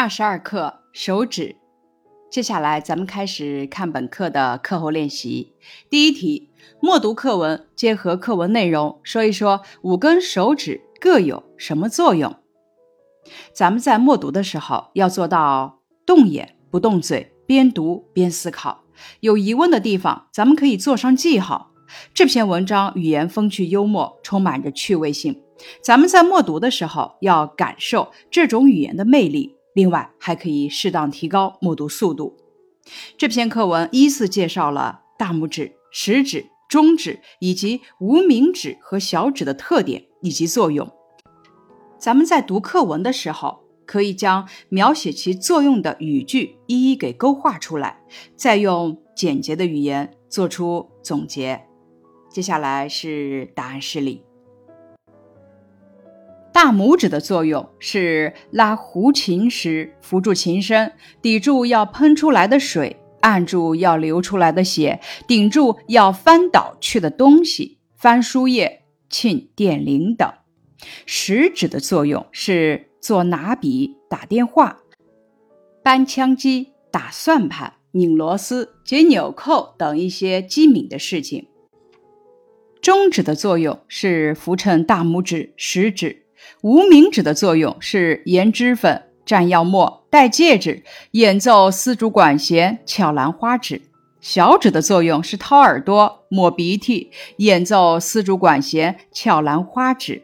二十二课手指。接下来咱们开始看本课的课后练习。第一题，默读课文，结合课文内容说一说五根手指各有什么作用。咱们在默读的时候要做到动眼不动嘴，边读边思考。有疑问的地方，咱们可以做上记号。这篇文章语言风趣幽默，充满着趣味性。咱们在默读的时候要感受这种语言的魅力。另外，还可以适当提高默读速度。这篇课文依次介绍了大拇指、食指、中指以及无名指和小指的特点以及作用。咱们在读课文的时候，可以将描写其作用的语句一一给勾画出来，再用简洁的语言做出总结。接下来是答案示例。大拇指的作用是拉胡琴时扶住琴身，抵住要喷出来的水，按住要流出来的血，顶住要翻倒去的东西，翻书页、沁电铃等。食指的作用是做拿笔、打电话、搬枪机、打算盘、拧螺丝、解纽扣等一些机敏的事情。中指的作用是扶衬大拇指、食指。无名指的作用是研脂粉、蘸药末、戴戒指、演奏丝竹管弦、翘兰花指；小指的作用是掏耳朵、抹鼻涕、演奏丝竹管弦、翘兰花指。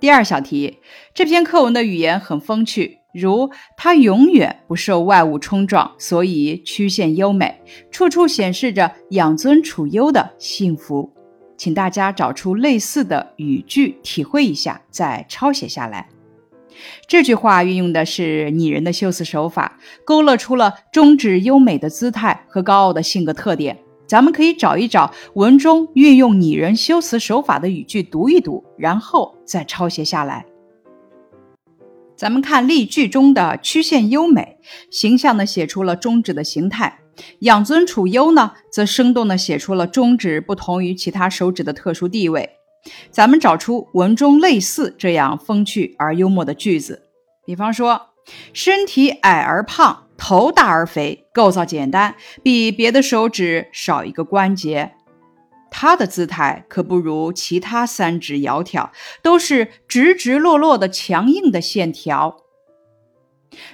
第二小题，这篇课文的语言很风趣，如它永远不受外物冲撞，所以曲线优美，处处显示着养尊处优的幸福。请大家找出类似的语句，体会一下，再抄写下来。这句话运用的是拟人的修辞手法，勾勒出了中指优美的姿态和高傲的性格特点。咱们可以找一找文中运用拟人修辞手法的语句，读一读，然后再抄写下来。咱们看例句中的曲线优美，形象地写出了中指的形态。养尊处优呢，则生动地写出了中指不同于其他手指的特殊地位。咱们找出文中类似这样风趣而幽默的句子，比方说：身体矮而胖，头大而肥，构造简单，比别的手指少一个关节。他的姿态可不如其他三指窈窕，都是直直落落的强硬的线条。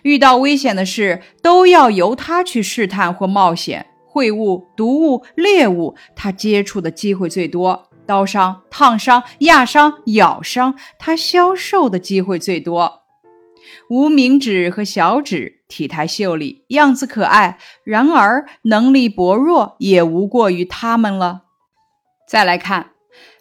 遇到危险的事，都要由他去试探或冒险。秽物、毒物、猎物，他接触的机会最多。刀伤、烫伤、压伤、咬伤，他消受的机会最多。无名指和小指体态秀丽，样子可爱，然而能力薄弱，也无过于他们了。再来看，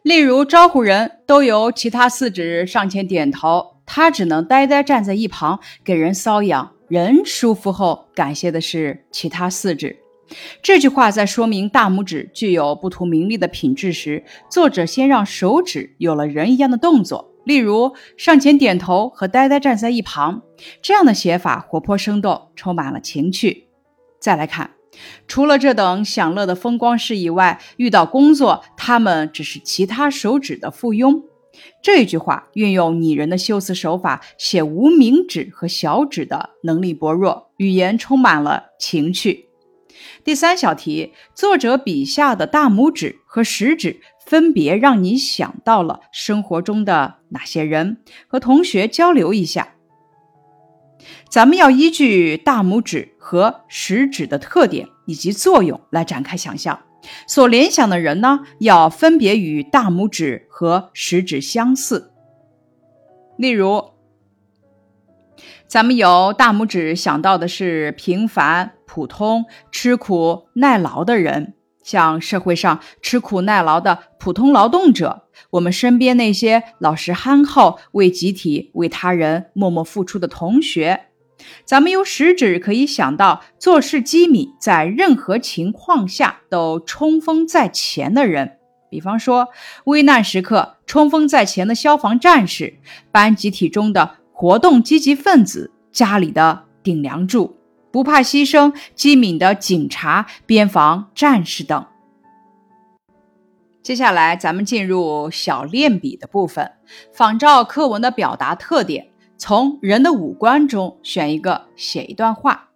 例如招呼人都由其他四指上前点头。他只能呆呆站在一旁，给人搔痒。人舒服后，感谢的是其他四指。这句话在说明大拇指具有不图名利的品质时，作者先让手指有了人一样的动作，例如上前点头和呆呆站在一旁。这样的写法活泼生动，充满了情趣。再来看，除了这等享乐的风光事以外，遇到工作，他们只是其他手指的附庸。这句话运用拟人的修辞手法，写无名指和小指的能力薄弱，语言充满了情趣。第三小题，作者笔下的大拇指和食指分别让你想到了生活中的哪些人？和同学交流一下。咱们要依据大拇指和食指的特点以及作用来展开想象。所联想的人呢，要分别与大拇指和食指相似。例如，咱们有大拇指想到的是平凡、普通、吃苦耐劳的人，像社会上吃苦耐劳的普通劳动者，我们身边那些老实憨厚、为集体、为他人默默付出的同学。咱们用食指可以想到做事机敏，在任何情况下都冲锋在前的人，比方说危难时刻冲锋在前的消防战士、班集体中的活动积极分子、家里的顶梁柱、不怕牺牲、机敏的警察、边防战士等。接下来，咱们进入小练笔的部分，仿照课文的表达特点。从人的五官中选一个写一段话。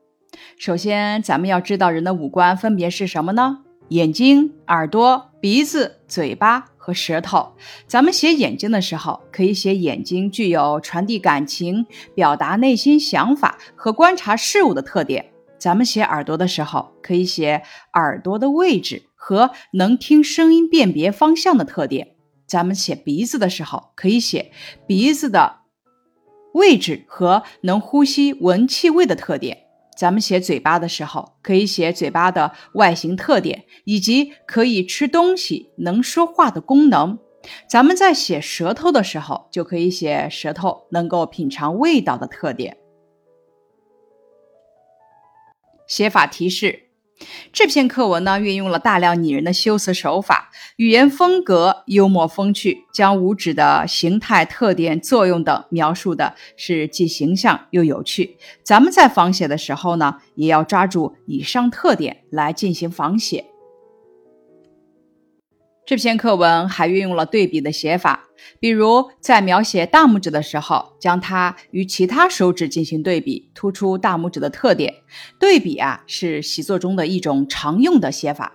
首先，咱们要知道人的五官分别是什么呢？眼睛、耳朵、鼻子、嘴巴和舌头。咱们写眼睛的时候，可以写眼睛具有传递感情、表达内心想法和观察事物的特点。咱们写耳朵的时候，可以写耳朵的位置和能听声音、辨别方向的特点。咱们写鼻子的时候，可以写鼻子的位置和能呼吸、闻气味的特点。咱们写嘴巴的时候，可以写嘴巴的外形特点以及可以吃东西、能说话的功能。咱们在写舌头的时候，就可以写舌头能够品尝味道的特点。写法提示。这篇课文呢，运用了大量拟人的修辞手法，语言风格幽默风趣，将五指的形态、特点、作用等描述的是既形象又有趣。咱们在仿写的时候呢，也要抓住以上特点来进行仿写。这篇课文还运用了对比的写法，比如在描写大拇指的时候，将它与其他手指进行对比，突出大拇指的特点。对比啊，是习作中的一种常用的写法，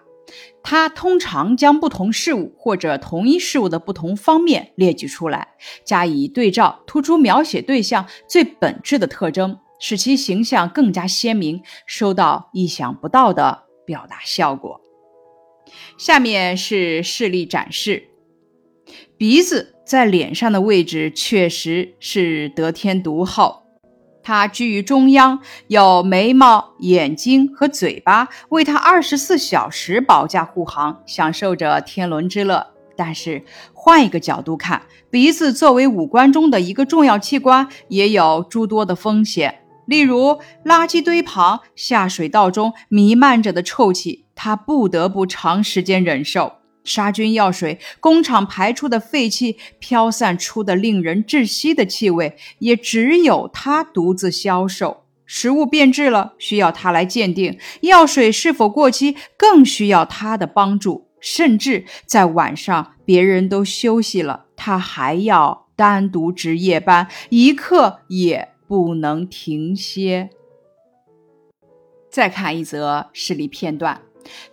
它通常将不同事物或者同一事物的不同方面列举出来，加以对照，突出描写对象最本质的特征，使其形象更加鲜明，收到意想不到的表达效果。下面是示例展示，鼻子在脸上的位置确实是得天独厚，它居于中央，有眉毛、眼睛和嘴巴为它二十四小时保驾护航，享受着天伦之乐。但是换一个角度看，鼻子作为五官中的一个重要器官，也有诸多的风险。例如，垃圾堆旁、下水道中弥漫着的臭气，他不得不长时间忍受；杀菌药水、工厂排出的废气、飘散出的令人窒息的气味，也只有他独自消受。食物变质了，需要他来鉴定；药水是否过期，更需要他的帮助。甚至在晚上，别人都休息了，他还要单独值夜班，一刻也。不能停歇。再看一则视例片段，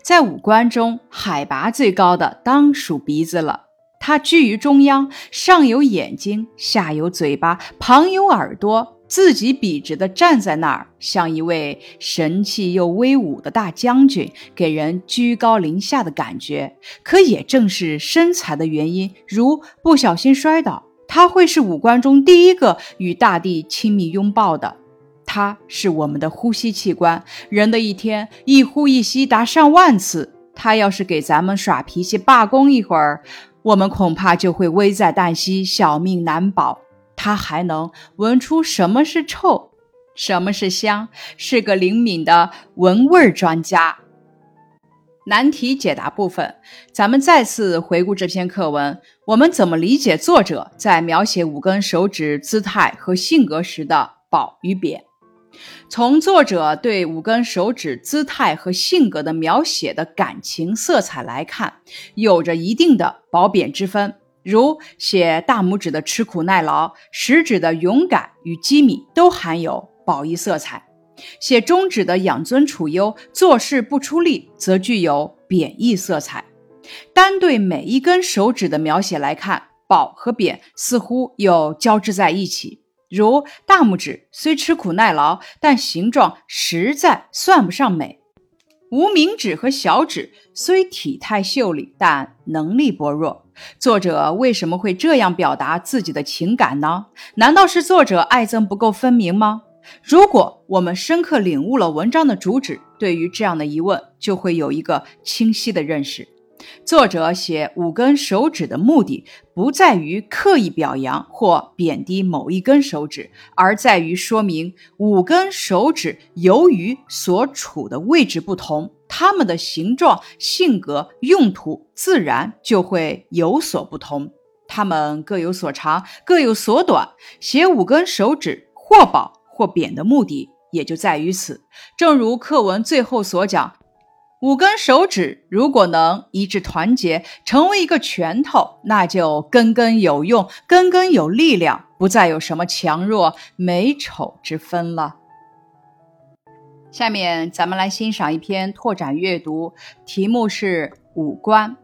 在五官中，海拔最高的当属鼻子了。它居于中央，上有眼睛，下有嘴巴，旁有耳朵，自己笔直地站在那儿，像一位神气又威武的大将军，给人居高临下的感觉。可也正是身材的原因，如不小心摔倒。它会是五官中第一个与大地亲密拥抱的，它是我们的呼吸器官。人的一天一呼一吸达上万次，它要是给咱们耍脾气罢工一会儿，我们恐怕就会危在旦夕，小命难保。它还能闻出什么是臭，什么是香，是个灵敏的闻味专家。难题解答部分，咱们再次回顾这篇课文。我们怎么理解作者在描写五根手指姿态和性格时的褒与贬？从作者对五根手指姿态和性格的描写的感情色彩来看，有着一定的褒贬之分。如写大拇指的吃苦耐劳，食指的勇敢与机敏，都含有褒义色彩。写中指的养尊处优、做事不出力，则具有贬义色彩。单对每一根手指的描写来看，褒和贬似乎又交织在一起。如大拇指虽吃苦耐劳，但形状实在算不上美；无名指和小指虽体态秀丽，但能力薄弱。作者为什么会这样表达自己的情感呢？难道是作者爱憎不够分明吗？如果我们深刻领悟了文章的主旨，对于这样的疑问就会有一个清晰的认识。作者写五根手指的目的，不在于刻意表扬或贬低某一根手指，而在于说明五根手指由于所处的位置不同，它们的形状、性格、用途自然就会有所不同。它们各有所长，各有所短。写五根手指或褒。或贬的目的也就在于此。正如课文最后所讲，五根手指如果能一致团结，成为一个拳头，那就根根有用，根根有力量，不再有什么强弱美丑之分了。下面咱们来欣赏一篇拓展阅读，题目是五官。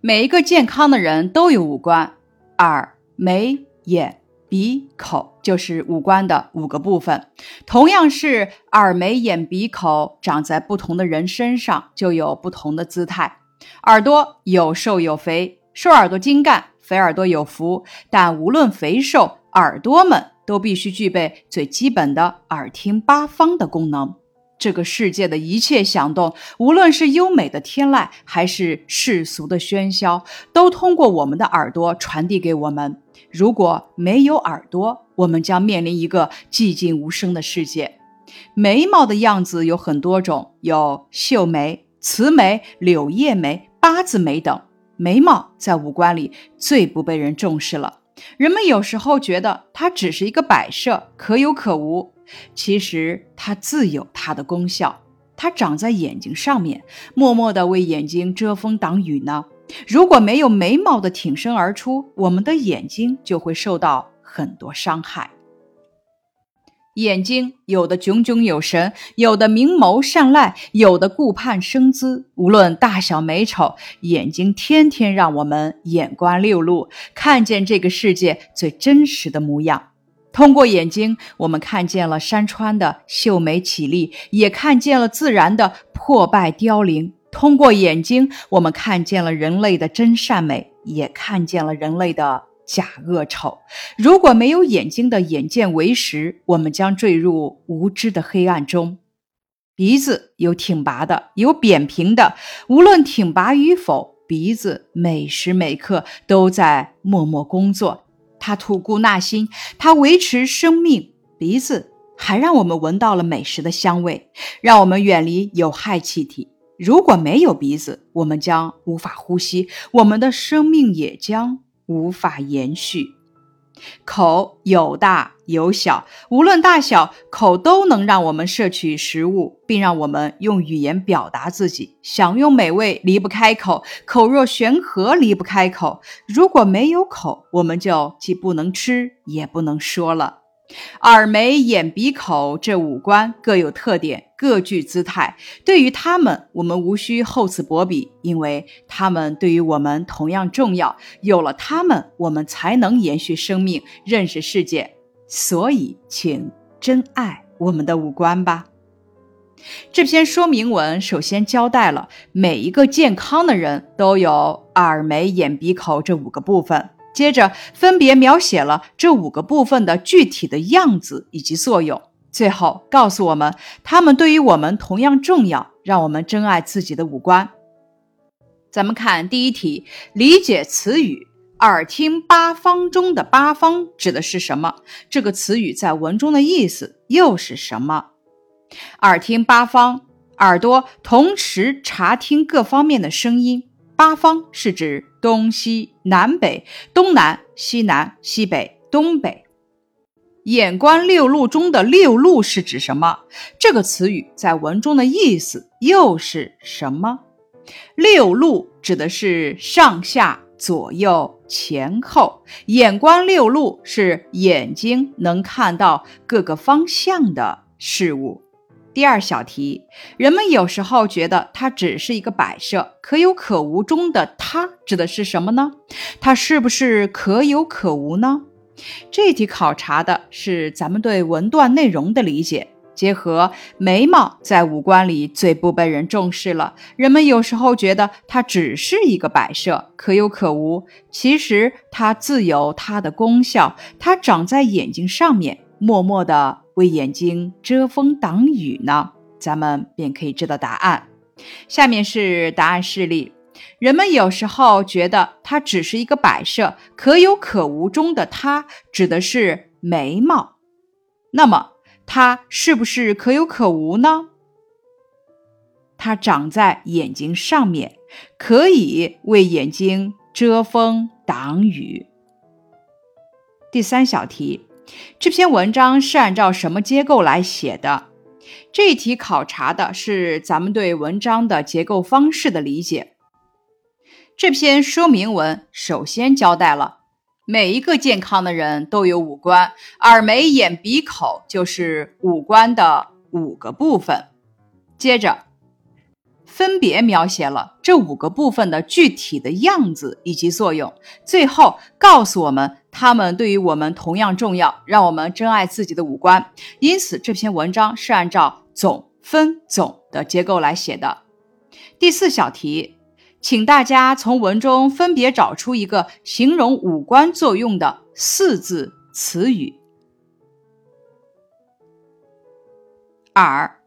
每一个健康的人都有五官：耳、眉、眼。鼻、口就是五官的五个部分，同样是耳、眉、眼、鼻、口，长在不同的人身上就有不同的姿态。耳朵有瘦有肥，瘦耳朵精干，肥耳朵有福。但无论肥瘦，耳朵们都必须具备最基本的耳听八方的功能。这个世界的一切响动，无论是优美的天籁，还是世俗的喧嚣，都通过我们的耳朵传递给我们。如果没有耳朵，我们将面临一个寂静无声的世界。眉毛的样子有很多种，有秀眉、慈眉、柳叶眉、八字眉等。眉毛在五官里最不被人重视了。人们有时候觉得它只是一个摆设，可有可无。其实它自有它的功效，它长在眼睛上面，默默地为眼睛遮风挡雨呢。如果没有眉毛的挺身而出，我们的眼睛就会受到很多伤害。眼睛有的炯炯有神，有的明眸善睐，有的顾盼生姿。无论大小美丑，眼睛天天让我们眼观六路，看见这个世界最真实的模样。通过眼睛，我们看见了山川的秀美绮丽，也看见了自然的破败凋零。通过眼睛，我们看见了人类的真善美，也看见了人类的假恶丑。如果没有眼睛的眼见为实，我们将坠入无知的黑暗中。鼻子有挺拔的，有扁平的，无论挺拔与否，鼻子每时每刻都在默默工作。它吐故纳新，它维持生命。鼻子还让我们闻到了美食的香味，让我们远离有害气体。如果没有鼻子，我们将无法呼吸，我们的生命也将无法延续。口有大有小，无论大小，口都能让我们摄取食物，并让我们用语言表达自己。享用美味离不开口，口若悬河离不开口。如果没有口，我们就既不能吃，也不能说了。耳、眉、眼、鼻、口这五官各有特点，各具姿态。对于他们，我们无需厚此薄彼，因为他们对于我们同样重要。有了他们，我们才能延续生命，认识世界。所以，请珍爱我们的五官吧。这篇说明文首先交代了每一个健康的人都有耳、眉、眼、鼻、口这五个部分。接着分别描写了这五个部分的具体的样子以及作用，最后告诉我们，他们对于我们同样重要，让我们珍爱自己的五官。咱们看第一题，理解词语“耳听八方”中的“八方”指的是什么？这个词语在文中的意思又是什么？“耳听八方”，耳朵同时查听各方面的声音。八方是指东西南北、东南西南、西北东北。眼观六路中的六路是指什么？这个词语在文中的意思又是什么？六路指的是上下左右前后。眼观六路是眼睛能看到各个方向的事物。第二小题，人们有时候觉得它只是一个摆设，可有可无中的它指的是什么呢？它是不是可有可无呢？这题考察的是咱们对文段内容的理解，结合眉毛在五官里最不被人重视了。人们有时候觉得它只是一个摆设，可有可无。其实它自有它的功效，它长在眼睛上面，默默的。为眼睛遮风挡雨呢，咱们便可以知道答案。下面是答案示例。人们有时候觉得它只是一个摆设，可有可无中的它指的是眉毛。那么它是不是可有可无呢？它长在眼睛上面，可以为眼睛遮风挡雨。第三小题。这篇文章是按照什么结构来写的？这一题考察的是咱们对文章的结构方式的理解。这篇说明文首先交代了每一个健康的人都有五官，耳、眉、眼、鼻、口就是五官的五个部分。接着，分别描写了这五个部分的具体的样子以及作用，最后告诉我们它们对于我们同样重要，让我们珍爱自己的五官。因此，这篇文章是按照总分总的结构来写的。第四小题。请大家从文中分别找出一个形容五官作用的四字词语：耳，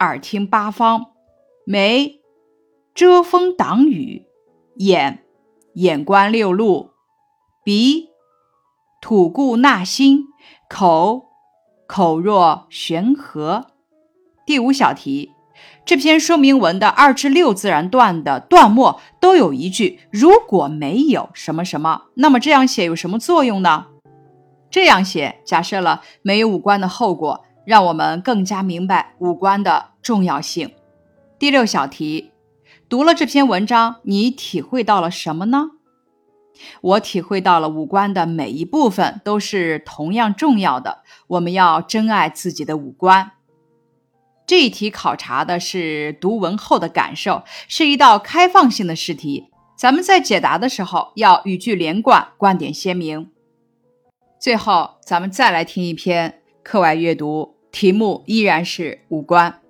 耳听八方；眉，遮风挡雨；眼，眼观六路；鼻，吐故纳新；口，口若悬河。第五小题。这篇说明文的二至六自然段的段末都有一句“如果没有什么什么”，那么这样写有什么作用呢？这样写假设了没有五官的后果，让我们更加明白五官的重要性。第六小题，读了这篇文章，你体会到了什么呢？我体会到了五官的每一部分都是同样重要的，我们要珍爱自己的五官。这一题考察的是读文后的感受，是一道开放性的试题。咱们在解答的时候要语句连贯，观点鲜明。最后，咱们再来听一篇课外阅读，题目依然是五官。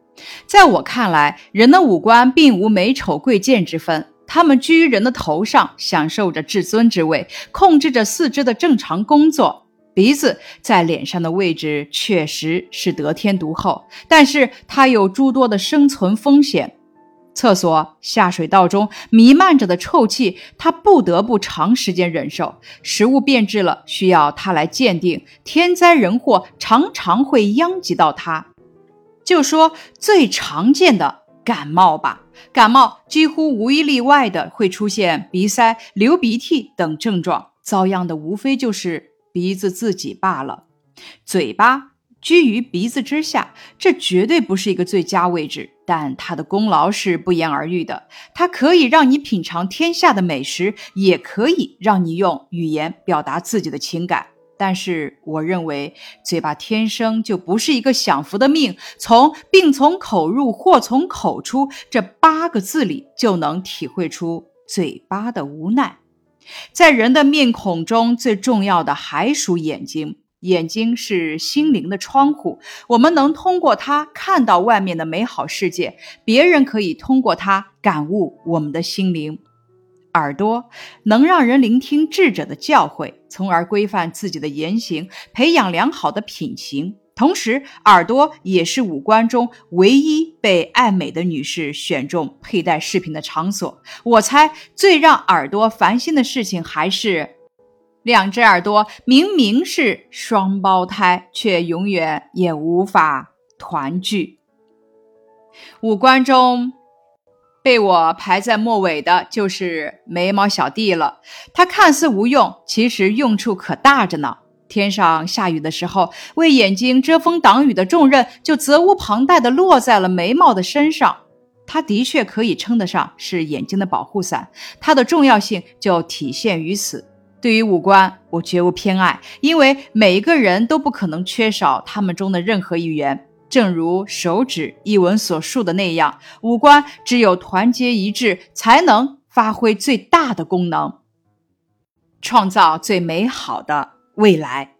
在我看来，人的五官并无美丑贵贱之分，它们居于人的头上，享受着至尊之位，控制着四肢的正常工作。鼻子在脸上的位置确实是得天独厚，但是它有诸多的生存风险。厕所下水道中弥漫着的臭气，它不得不长时间忍受。食物变质了，需要它来鉴定。天灾人祸常常会殃及到它。就说最常见的感冒吧，感冒几乎无一例外的会出现鼻塞、流鼻涕等症状，遭殃的无非就是。鼻子自己罢了，嘴巴居于鼻子之下，这绝对不是一个最佳位置，但它的功劳是不言而喻的。它可以让你品尝天下的美食，也可以让你用语言表达自己的情感。但是，我认为嘴巴天生就不是一个享福的命。从“病从口入，祸从口出”这八个字里，就能体会出嘴巴的无奈。在人的面孔中最重要的还属眼睛，眼睛是心灵的窗户，我们能通过它看到外面的美好世界，别人可以通过它感悟我们的心灵。耳朵能让人聆听智者的教诲，从而规范自己的言行，培养良好的品行。同时，耳朵也是五官中唯一被爱美的女士选中佩戴饰品的场所。我猜，最让耳朵烦心的事情还是，两只耳朵明明是双胞胎，却永远也无法团聚。五官中，被我排在末尾的就是眉毛小弟了。它看似无用，其实用处可大着呢。天上下雨的时候，为眼睛遮风挡雨的重任就责无旁贷地落在了眉毛的身上。它的确可以称得上是眼睛的保护伞，它的重要性就体现于此。对于五官，我绝无偏爱，因为每一个人都不可能缺少他们中的任何一员。正如手指一文所述的那样，五官只有团结一致，才能发挥最大的功能，创造最美好的。未来，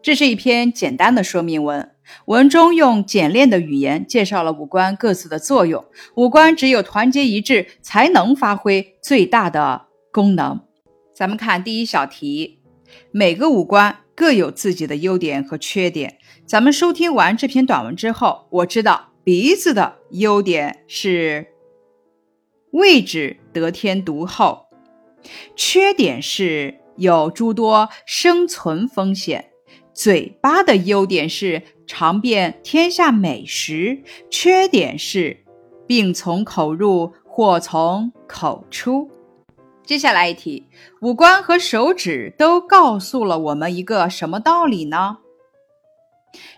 这是一篇简单的说明文。文中用简练的语言介绍了五官各自的作用。五官只有团结一致，才能发挥最大的功能。咱们看第一小题，每个五官各有自己的优点和缺点。咱们收听完这篇短文之后，我知道鼻子的优点是位置得天独厚。缺点是有诸多生存风险。嘴巴的优点是尝遍天下美食，缺点是病从口入，祸从口出。接下来一题，五官和手指都告诉了我们一个什么道理呢？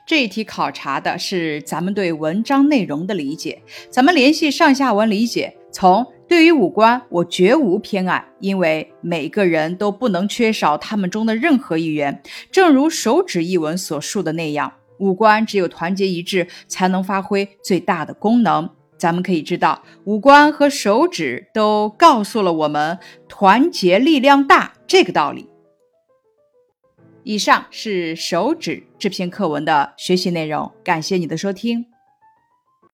这一题考察的是咱们对文章内容的理解。咱们联系上下文理解，从对于五官，我绝无偏爱，因为每个人都不能缺少他们中的任何一员。正如手指一文所述的那样，五官只有团结一致，才能发挥最大的功能。咱们可以知道，五官和手指都告诉了我们“团结力量大”这个道理。以上是手指这篇课文的学习内容，感谢你的收听。